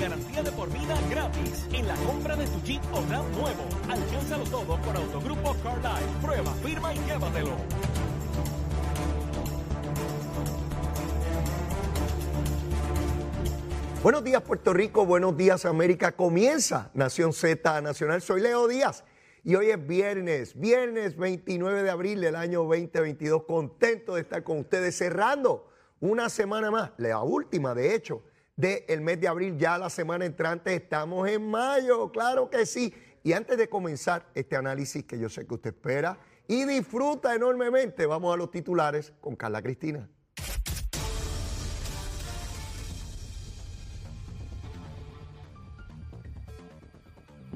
garantía de por vida gratis en la compra de tu Jeep o RAM nuevo. Alcánzalo todo con Autogrupo Car Life. Prueba, firma y llévatelo. Buenos días Puerto Rico, buenos días América. Comienza Nación Z Nacional. Soy Leo Díaz y hoy es viernes, viernes 29 de abril del año 2022. Contento de estar con ustedes cerrando una semana más, la última de hecho del mes de abril. Ya la semana entrante estamos en mayo, claro que sí. Y antes de comenzar este análisis que yo sé que usted espera y disfruta enormemente, vamos a los titulares con Carla Cristina.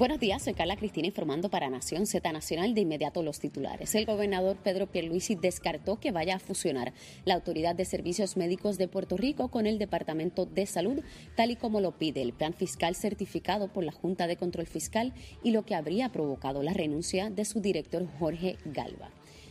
Buenos días, soy Carla Cristina informando para Nación Z Nacional de inmediato los titulares. El gobernador Pedro Pierluisi descartó que vaya a fusionar la Autoridad de Servicios Médicos de Puerto Rico con el Departamento de Salud, tal y como lo pide el plan fiscal certificado por la Junta de Control Fiscal y lo que habría provocado la renuncia de su director Jorge Galva.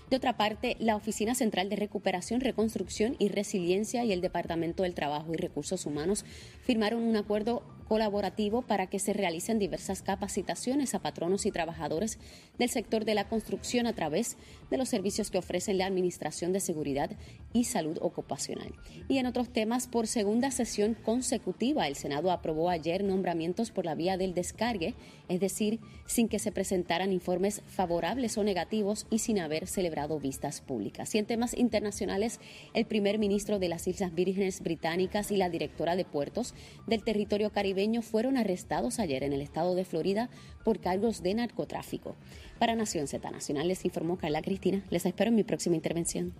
De otra parte, la Oficina Central de Recuperación, Reconstrucción y Resiliencia y el Departamento del Trabajo y Recursos Humanos firmaron un acuerdo colaborativo para que se realicen diversas capacitaciones a patronos y trabajadores del sector de la construcción a través de los servicios que ofrecen la Administración de Seguridad y Salud Ocupacional. Y en otros temas, por segunda sesión consecutiva, el Senado aprobó ayer nombramientos por la vía del descargue, es decir, sin que se presentaran informes favorables o negativos y sin haber celebrado vistas públicas. Y en temas internacionales, el primer ministro de las Islas Vírgenes Británicas y la directora de puertos del territorio caribe fueron arrestados ayer en el estado de Florida por cargos de narcotráfico. Para Nación Z Nacional les informó Carla Cristina. Les espero en mi próxima intervención.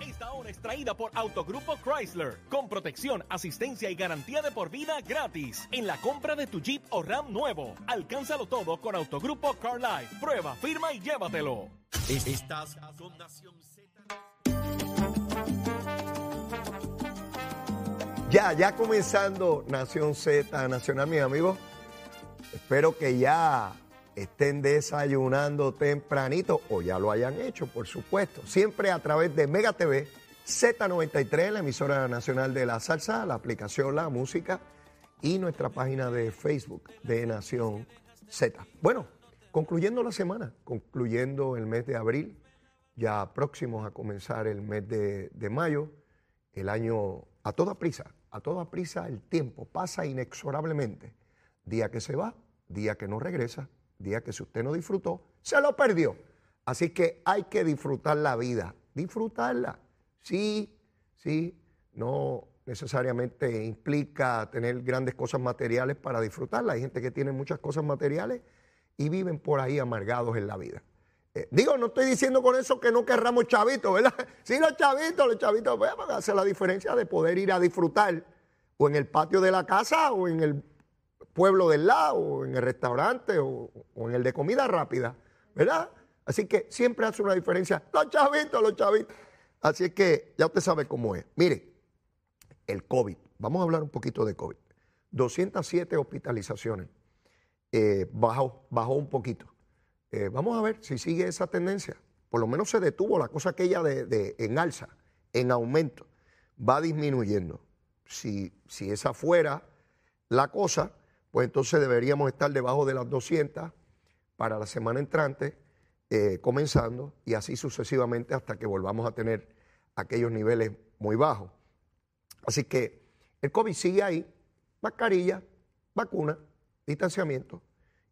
Esta hora es traída por Autogrupo Chrysler, con protección, asistencia y garantía de por vida gratis en la compra de tu Jeep o RAM nuevo. Alcánzalo todo con Autogrupo Car Life. Prueba, firma y llévatelo. Estás con Nación Ya, ya comenzando Nación Z Nacional, mis amigos. Espero que ya estén desayunando tempranito o ya lo hayan hecho, por supuesto. Siempre a través de Mega TV, Z93, la emisora nacional de la salsa, la aplicación La Música y nuestra página de Facebook de Nación Z. Bueno, concluyendo la semana, concluyendo el mes de abril, ya próximos a comenzar el mes de, de mayo, el año a toda prisa, a toda prisa el tiempo pasa inexorablemente. Día que se va, día que no regresa, día que si usted no disfrutó, se lo perdió. Así que hay que disfrutar la vida, disfrutarla. Sí, sí, no necesariamente implica tener grandes cosas materiales para disfrutarla. Hay gente que tiene muchas cosas materiales y viven por ahí amargados en la vida. Eh, digo, no estoy diciendo con eso que no querramos chavitos, ¿verdad? Sí, los chavitos, los chavitos, pues, hace la diferencia de poder ir a disfrutar o en el patio de la casa o en el pueblo del lado en el restaurante o, o en el de comida rápida, ¿verdad? Así que siempre hace una diferencia. Los chavitos, los chavitos. Así es que ya usted sabe cómo es. Mire, el COVID. Vamos a hablar un poquito de COVID. 207 hospitalizaciones. Eh, bajó, bajó un poquito. Eh, vamos a ver si sigue esa tendencia. Por lo menos se detuvo la cosa aquella de, en alza, en aumento. Va disminuyendo. Si, si esa fuera la cosa, pues entonces deberíamos estar debajo de las 200 para la semana entrante, eh, comenzando, y así sucesivamente hasta que volvamos a tener aquellos niveles muy bajos. Así que el COVID sigue ahí, mascarilla, vacuna, distanciamiento,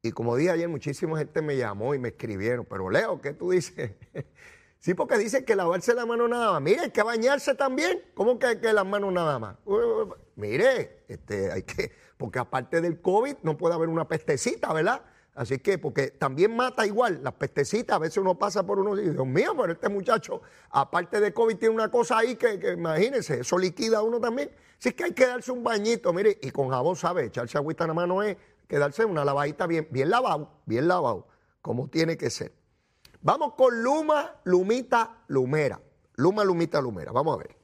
y como dije ayer, muchísima gente me llamó y me escribieron, pero Leo, ¿qué tú dices? sí, porque dicen que lavarse la mano nada más. Mire, hay que bañarse también. ¿Cómo que, que las manos nada más? mire, este, hay que, porque aparte del COVID no puede haber una pestecita, ¿verdad? Así que, porque también mata igual, las pestecitas, a veces uno pasa por uno y dice, Dios mío, pero este muchacho, aparte de COVID, tiene una cosa ahí que, imagínense, eso liquida a uno también. Así que hay que darse un bañito, mire, y con jabón, ¿sabe? Echarse agüita en la mano es quedarse una lavadita bien, bien lavado, bien lavado, como tiene que ser. Vamos con Luma, Lumita, Lumera. Luma, Lumita, Lumera. Vamos a ver.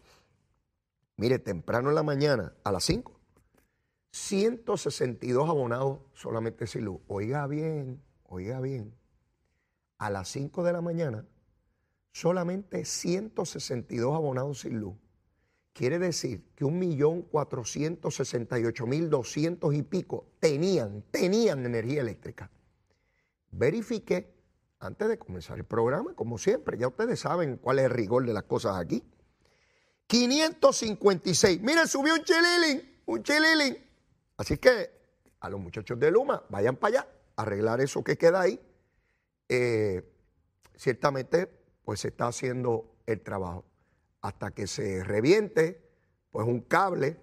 Mire, temprano en la mañana, a las 5, 162 abonados solamente sin luz. Oiga bien, oiga bien. A las 5 de la mañana, solamente 162 abonados sin luz. quiere decir que 1.468.200 y pico tenían, tenían energía eléctrica. Verifiqué antes de comenzar el programa, como siempre, ya ustedes saben cuál es el rigor de las cosas aquí. 556. Miren, subió un chililín, un chililín. Así que a los muchachos de Luma, vayan para allá, arreglar eso que queda ahí. Eh, ciertamente, pues se está haciendo el trabajo. Hasta que se reviente, pues un cable,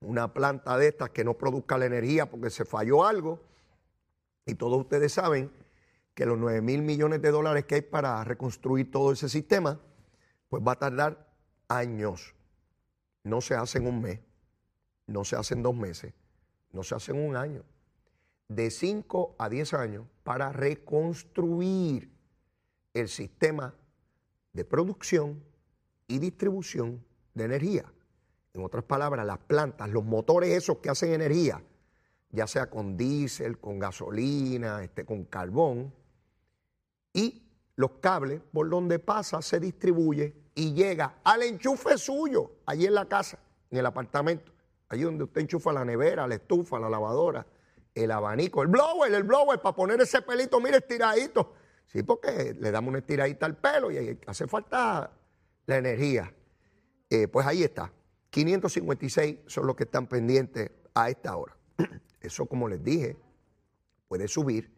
una planta de estas que no produzca la energía porque se falló algo. Y todos ustedes saben que los 9 mil millones de dólares que hay para reconstruir todo ese sistema, pues va a tardar años. No se hace en un mes, no se hace en dos meses, no se hace en un año. De 5 a 10 años para reconstruir el sistema de producción y distribución de energía. En otras palabras, las plantas, los motores esos que hacen energía, ya sea con diésel, con gasolina, este, con carbón, y los cables por donde pasa se distribuye y llega al enchufe suyo, allí en la casa, en el apartamento, allí donde usted enchufa la nevera, la estufa, la lavadora, el abanico, el blower, el blower para poner ese pelito, mire, estiradito. Sí, porque le damos una estiradita al pelo y hace falta la energía. Eh, pues ahí está. 556 son los que están pendientes a esta hora. Eso, como les dije, puede subir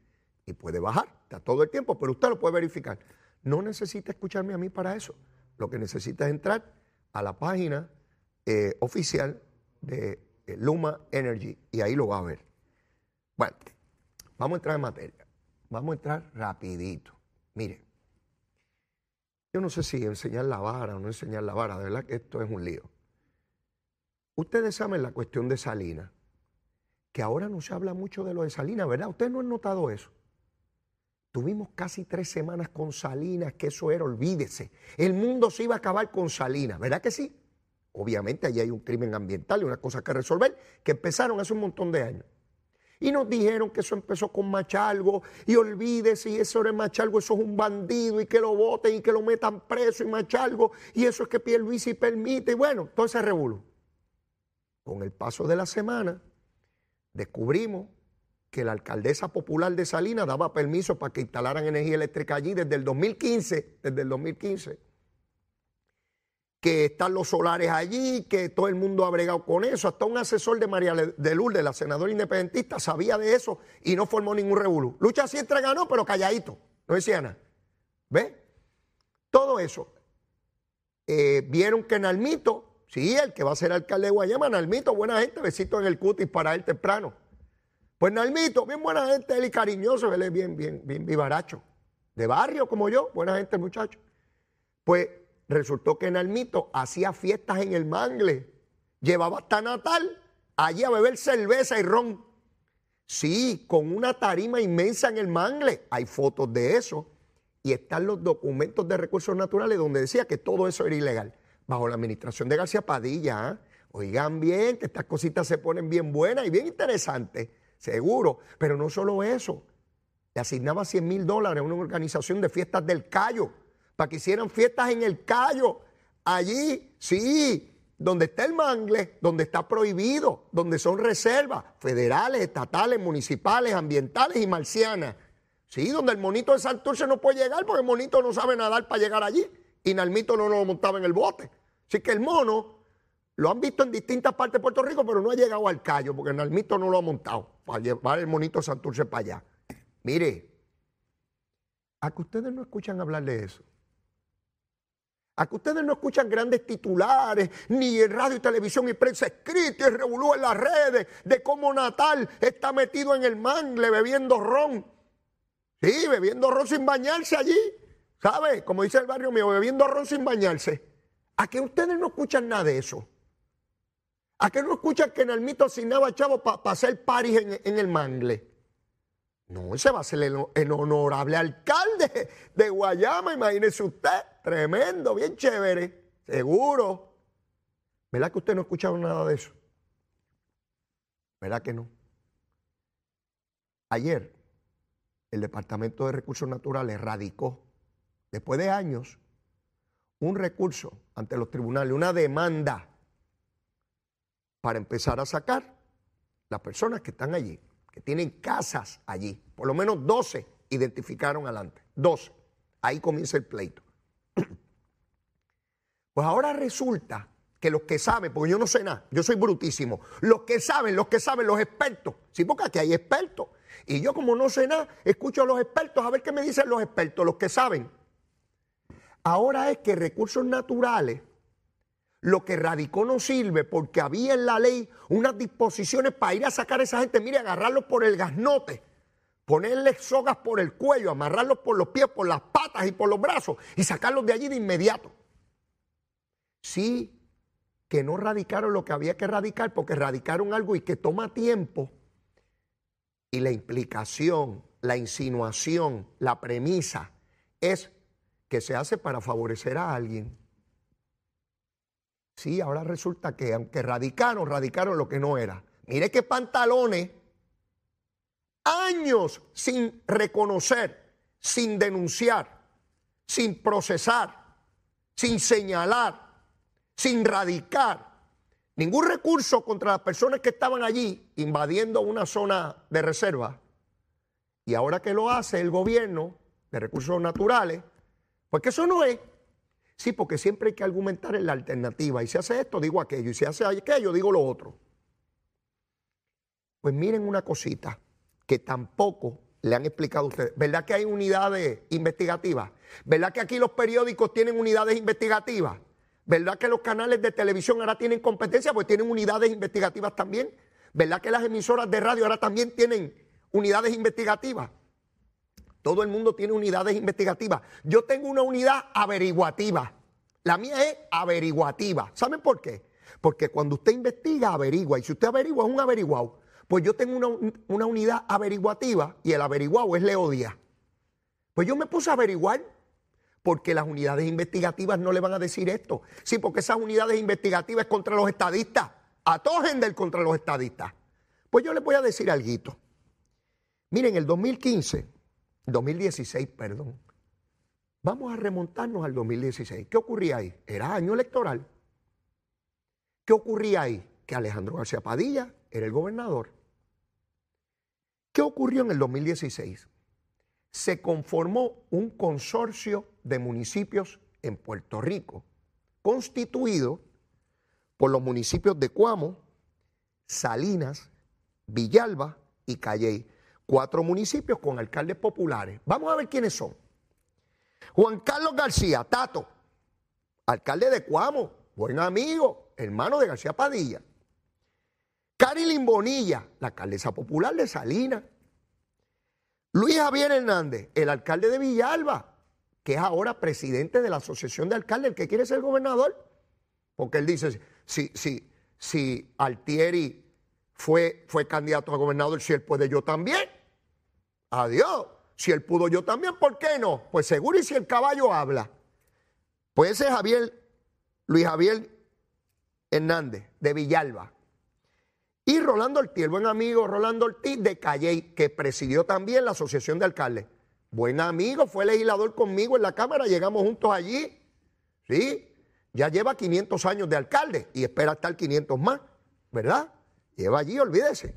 y puede bajar. Está todo el tiempo, pero usted lo puede verificar. No necesita escucharme a mí para eso. Lo que necesita es entrar a la página eh, oficial de Luma Energy y ahí lo va a ver. Bueno, vamos a entrar en materia. Vamos a entrar rapidito. Mire, yo no sé si enseñar la vara o no enseñar la vara, de verdad que esto es un lío. Ustedes saben la cuestión de Salinas, que ahora no se habla mucho de lo de Salinas, ¿verdad? Ustedes no han notado eso. Tuvimos casi tres semanas con Salinas, que eso era, olvídese. El mundo se iba a acabar con Salinas, ¿verdad que sí? Obviamente allí hay un crimen ambiental y una cosa que resolver, que empezaron hace un montón de años. Y nos dijeron que eso empezó con Machalgo, y olvídese, y eso era Machalgo, eso es un bandido, y que lo voten y que lo metan preso, y Machalgo, y eso es que Pierluisi permite, y bueno, todo ese revuelo. Con el paso de la semana, descubrimos que la alcaldesa popular de Salinas daba permiso para que instalaran energía eléctrica allí desde el 2015, desde el 2015. Que están los solares allí, que todo el mundo ha bregado con eso. Hasta un asesor de María de Lourdes, la senadora independentista, sabía de eso y no formó ningún revuelo. Lucha siempre ganó, pero calladito. No decía nada. ¿Ve? Todo eso. Eh, vieron que Nalmito, sí, el que va a ser alcalde de Guayama, Nalmito, buena gente, besito en el cutis para él temprano pues Nalmito, bien buena gente, él y cariñoso, él es bien, bien, bien vivaracho. De barrio como yo, buena gente muchacho. Pues resultó que Nalmito hacía fiestas en el mangle. Llevaba hasta Natal allí a beber cerveza y ron. Sí, con una tarima inmensa en el mangle. Hay fotos de eso. Y están los documentos de recursos naturales donde decía que todo eso era ilegal. Bajo la administración de García Padilla. ¿ah? Oigan bien, que estas cositas se ponen bien buenas y bien interesantes seguro. Pero no solo eso, le asignaba 100 mil dólares a una organización de fiestas del Cayo, para que hicieran fiestas en el Cayo. Allí, sí, donde está el mangle, donde está prohibido, donde son reservas federales, estatales, municipales, ambientales y marcianas. Sí, donde el monito de Santurce no puede llegar porque el monito no sabe nadar para llegar allí y Nalmito no lo montaba en el bote. Así que el mono lo han visto en distintas partes de Puerto Rico, pero no ha llegado al callo, porque Nalmito no lo ha montado para llevar el monito Santurce para allá. Mire, a que ustedes no escuchan hablar de eso. A que ustedes no escuchan grandes titulares, ni en radio y televisión y prensa escrita y revolú en las redes de cómo Natal está metido en el mangle bebiendo ron. Sí, bebiendo ron sin bañarse allí. ¿Sabe? Como dice el barrio mío, bebiendo ron sin bañarse. A que ustedes no escuchan nada de eso. ¿A qué no escuchan que Nalmito asignaba chavo para hacer paris en, el mangle? No, ese va a ser el, honorable alcalde de Guayama, imagínese usted. Tremendo, bien chévere, seguro. ¿Verdad que usted no ha escuchado nada de eso? ¿Verdad que no? Ayer, el Departamento de Recursos Naturales radicó, después de años, un recurso ante los tribunales, una demanda para empezar a sacar las personas que están allí, tienen casas allí. Por lo menos 12 identificaron adelante. 12. Ahí comienza el pleito. Pues ahora resulta que los que saben, porque yo no sé nada, yo soy brutísimo, los que saben, los que saben, los expertos, sí, porque aquí hay expertos. Y yo como no sé nada, escucho a los expertos a ver qué me dicen los expertos, los que saben. Ahora es que recursos naturales, lo que radicó no sirve porque había en la ley unas disposiciones para ir a sacar a esa gente, mire, agarrarlos por el gasnote, ponerles sogas por el cuello, amarrarlos por los pies, por las patas y por los brazos y sacarlos de allí de inmediato. Sí, que no radicaron lo que había que radicar porque radicaron algo y que toma tiempo. Y la implicación, la insinuación, la premisa es que se hace para favorecer a alguien. Sí, ahora resulta que aunque radicaron, radicaron lo que no era. Mire qué pantalones, años sin reconocer, sin denunciar, sin procesar, sin señalar, sin radicar ningún recurso contra las personas que estaban allí invadiendo una zona de reserva. Y ahora que lo hace el gobierno de recursos naturales, pues que eso no es. Sí, porque siempre hay que argumentar en la alternativa. Y si hace esto, digo aquello. Y si hace aquello, digo lo otro. Pues miren una cosita que tampoco le han explicado a ustedes. ¿Verdad que hay unidades investigativas? ¿Verdad que aquí los periódicos tienen unidades investigativas? ¿Verdad que los canales de televisión ahora tienen competencia? Pues tienen unidades investigativas también. ¿Verdad que las emisoras de radio ahora también tienen unidades investigativas? Todo el mundo tiene unidades investigativas. Yo tengo una unidad averiguativa. La mía es averiguativa. ¿Saben por qué? Porque cuando usted investiga, averigua. Y si usted averigua, es un averiguado. Pues yo tengo una, una unidad averiguativa y el averiguado es Leodia. Pues yo me puse a averiguar porque las unidades investigativas no le van a decir esto. Sí, porque esas unidades investigativas es contra los estadistas. A todo del contra los estadistas. Pues yo les voy a decir algo. Miren, el 2015, 2016, perdón. Vamos a remontarnos al 2016. ¿Qué ocurría ahí? Era año electoral. ¿Qué ocurría ahí? Que Alejandro García Padilla era el gobernador. ¿Qué ocurrió en el 2016? Se conformó un consorcio de municipios en Puerto Rico, constituido por los municipios de Cuamo, Salinas, Villalba y Calley. Cuatro municipios con alcaldes populares. Vamos a ver quiénes son. Juan Carlos García, Tato, alcalde de Cuamo, buen amigo, hermano de García Padilla. Carilín Bonilla, la alcaldesa popular de Salinas. Luis Javier Hernández, el alcalde de Villalba, que es ahora presidente de la Asociación de Alcaldes, el que quiere ser gobernador. Porque él dice, si, si, si Altieri fue, fue candidato a gobernador, si él puede, yo también. Adiós. Si él pudo, yo también, ¿por qué no? Pues seguro y si el caballo habla. Pues ese es Javier, Luis Javier Hernández, de Villalba. Y Rolando Ortiz, el buen amigo Rolando Ortiz de Calley, que presidió también la Asociación de Alcaldes. Buen amigo, fue legislador conmigo en la Cámara, llegamos juntos allí. Sí, ya lleva 500 años de alcalde y espera estar 500 más, ¿verdad? Lleva allí, olvídese.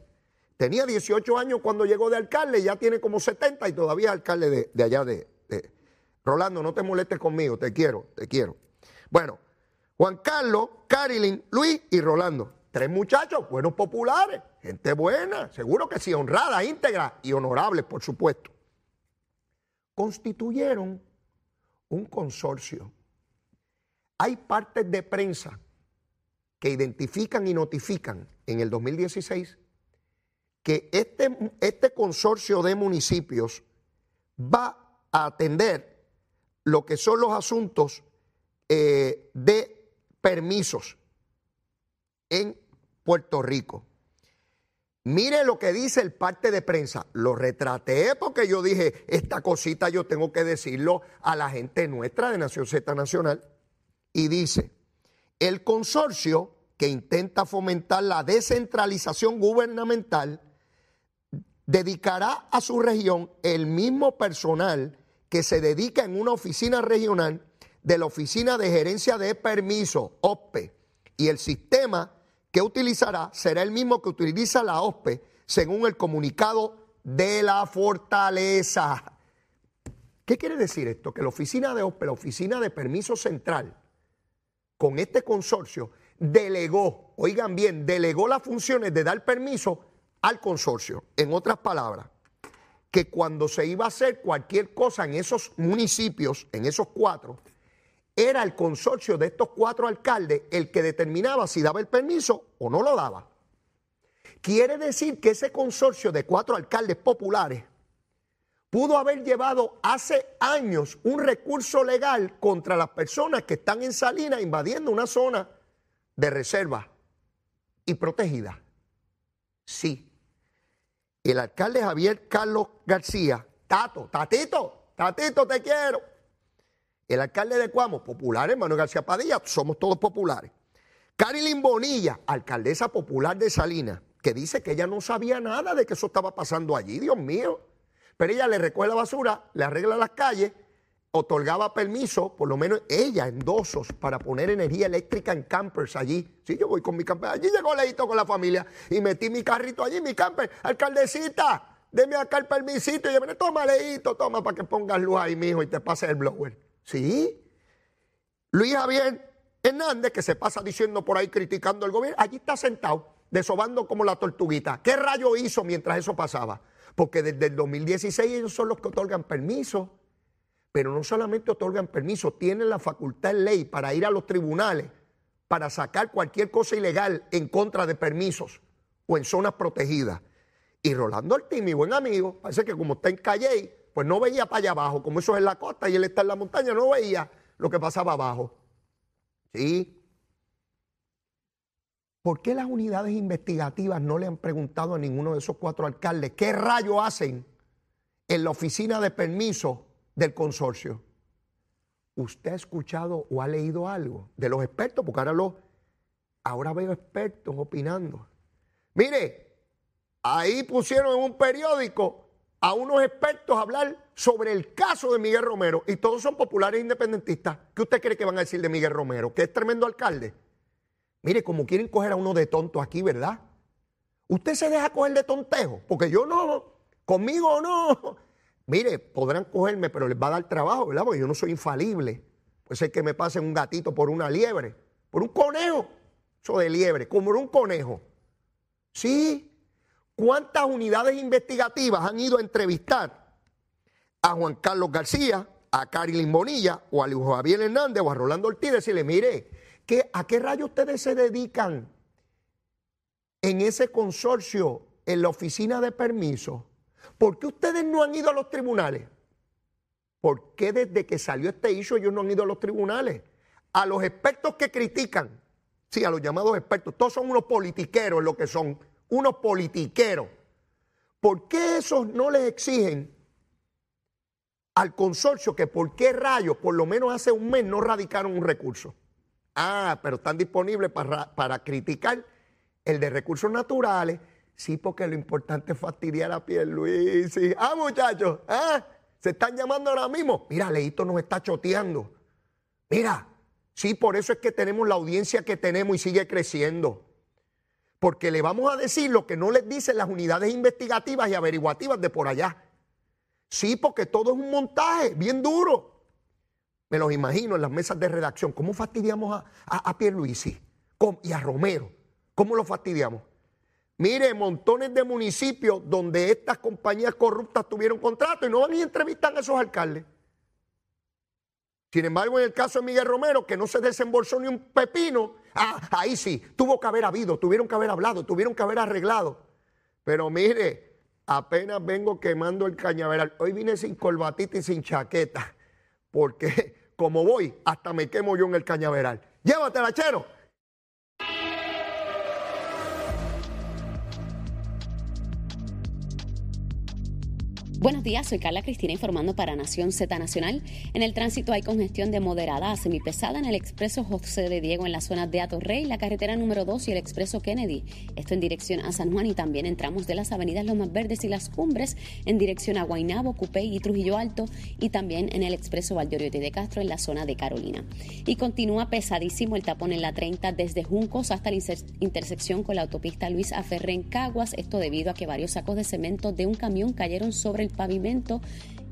Tenía 18 años cuando llegó de alcalde, ya tiene como 70 y todavía es alcalde de, allá de, Rolando, no te molestes conmigo, te quiero, te quiero. Bueno, Juan Carlos, Carilyn, Luis y Rolando. Tres muchachos, buenos populares, gente buena, seguro que sí, honrada, íntegra y honorable, por supuesto constituyeron un consorcio. Hay partes de prensa que identifican y notifican en el 2016 que este, este consorcio de municipios va a atender lo que son los asuntos eh, de permisos en Puerto Rico. Mire lo que dice el parte de prensa. Lo retraté porque yo dije, esta cosita yo tengo que decirlo a la gente nuestra de Nación Z Nacional. Y dice, el consorcio que intenta fomentar la descentralización gubernamental dedicará a su región el mismo personal que se dedica en una oficina regional de la Oficina de Gerencia de Permiso, OSPE, y el sistema que utilizará será el mismo que utiliza la OSPE, según el comunicado de la fortaleza. ¿Qué quiere decir esto? Que la oficina de OSPE, la oficina de permiso central, con este consorcio, delegó, oigan bien, delegó las funciones de dar permiso al consorcio. En otras palabras, que cuando se iba a hacer cualquier cosa en esos municipios, en esos cuatro, era el consorcio de estos cuatro alcaldes el que determinaba si daba el permiso o no lo daba. Quiere decir que ese consorcio de cuatro alcaldes populares pudo haber llevado hace años un recurso legal contra las personas que están en Salinas invadiendo una zona de reserva y protegida. Sí. El alcalde Javier Carlos García, Tato, Tatito, Tatito, te quiero. El alcalde de Cuamo, populares, Manuel García Padilla, somos todos populares. Carilyn Bonilla, alcaldesa popular de Salinas, que dice que ella no sabía nada de que eso estaba pasando allí, Dios mío. Pero ella le recoge la basura, le arregla las calles, otorgaba permiso, por lo menos ella, endosos, para poner energía eléctrica en campers allí. Sí, yo voy con mi camper. Allí llegó Leito con la familia y metí mi carrito allí, mi camper. Alcaldecita, deme acá el permisito. Y yo, toma, Leito, toma, para que pongas luz ahí, mijo, y te pase el blower. Sí. Luis Javier Hernández, que se pasa diciendo por ahí, criticando el gobierno, allí está sentado, desobando como la tortuguita. ¿Qué rayo hizo mientras eso pasaba? Porque desde el 2016 ellos son los que otorgan permiso, pero no solamente otorgan permiso, tienen la facultad en ley para ir a los tribunales para sacar cualquier cosa ilegal en contra de permisos o en zonas protegidas. Y Rolando Ortiz, mi buen amigo, parece que como está en Calle, pues no veía para allá abajo, como eso es en la costa y él está en la montaña, no veía lo que pasaba abajo. ¿Sí? ¿Por qué las unidades investigativas no le han preguntado a ninguno de esos cuatro alcaldes qué rayo hacen en la oficina de permiso del consorcio? ¿Usted ha escuchado o ha leído algo de los expertos? Porque ahora, lo, ahora veo expertos opinando. Mire, ahí pusieron en un periódico a unos expertos a hablar sobre el caso de Miguel Romero y todos son populares independentistas. ¿Qué usted cree que van a decir de Miguel Romero? ¿Que es tremendo alcalde? Mire, como quieren coger a uno de tonto aquí, ¿verdad? Usted se deja coger de tontejo, porque yo no, conmigo no. Mire, podrán cogerme, pero les va a dar trabajo, ¿verdad? Porque yo no soy infalible. Puede ser que me pasen un gatito por una liebre, por un conejo. Eso de liebre, como un conejo. Sí, ¿Cuántas unidades investigativas han ido a entrevistar a Juan Carlos García, a Carilyn Bonilla o a Luis Javier Hernández o a Rolando Ortiz? Decirle, mire, ¿a qué rayos ustedes se dedican en ese consorcio, en la oficina de permiso? ¿Por qué ustedes no han ido a los tribunales? ¿Por qué desde que salió este issue ellos no han ido a los tribunales? A los expertos que critican, sí, a los llamados expertos, todos son unos politiqueros lo que son unos politiqueros. ¿Por qué esos no les exigen al consorcio que por qué rayos, por lo menos hace un mes, no radicaron un recurso? Ah, pero están disponibles para, para criticar el de recursos naturales. Sí, porque lo importante es fastidiar a Luis. Ah, muchachos, ah, se están llamando ahora mismo. Mira, Leito nos está choteando. Mira, sí, por eso es que tenemos la audiencia que tenemos y sigue creciendo porque le vamos a decir lo que no les dicen las unidades investigativas y averiguativas de por allá. Sí, porque todo es un montaje bien duro. Me los imagino en las mesas de redacción. ¿Cómo fastidiamos a, a, a Pierluisi y a Romero? ¿Cómo lo fastidiamos? Mire, montones de municipios donde estas compañías corruptas tuvieron contrato y no van y entrevistan a esos alcaldes. Sin embargo, en el caso de Miguel Romero, que no se desembolsó ni un pepino, ah, ahí sí, tuvo que haber habido, tuvieron que haber hablado, tuvieron que haber arreglado. Pero mire, apenas vengo quemando el cañaveral. Hoy vine sin corbatita y sin chaqueta, porque como voy, hasta me quemo yo en el cañaveral. Llévatela, chero. Buenos días, soy Carla Cristina informando para Nación Z Nacional. En el tránsito hay congestión de moderada a semipesada en el expreso José de Diego en la zona de Atorrey, la carretera número 2 y el expreso Kennedy. Esto en dirección a San Juan y también entramos de las avenidas Lomas Verdes y Las Cumbres en dirección a Guaynabo, Cupey y Trujillo Alto y también en el expreso Valdoriotti de Castro en la zona de Carolina. Y continúa pesadísimo el tapón en la 30 desde Juncos hasta la intersección con la autopista Luis Aferre en Caguas, esto debido a que varios sacos de cemento de un camión cayeron sobre el pavimento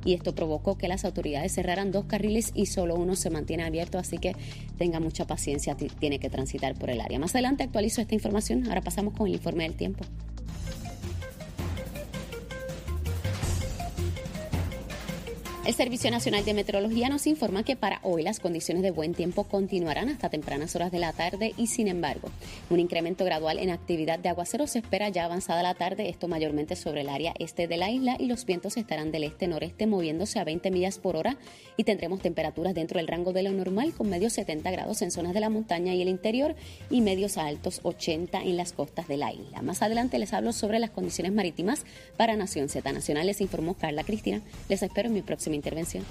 y esto provocó que las autoridades cerraran dos carriles y solo uno se mantiene abierto, así que tenga mucha paciencia, tiene que transitar por el área. Más adelante actualizo esta información, ahora pasamos con el informe del tiempo. El Servicio Nacional de Meteorología nos informa que para hoy las condiciones de buen tiempo continuarán hasta tempranas horas de la tarde y sin embargo un incremento gradual en actividad de aguacero se espera ya avanzada la tarde, esto mayormente sobre el área este de la isla y los vientos estarán del este-noreste moviéndose a 20 millas por hora y tendremos temperaturas dentro del rango de lo normal con medios 70 grados en zonas de la montaña y el interior y medios altos 80 en las costas de la isla. Más adelante les hablo sobre las condiciones marítimas para Nación Z Nacional, les informó Carla Cristina. Les espero en mi próxima intervención.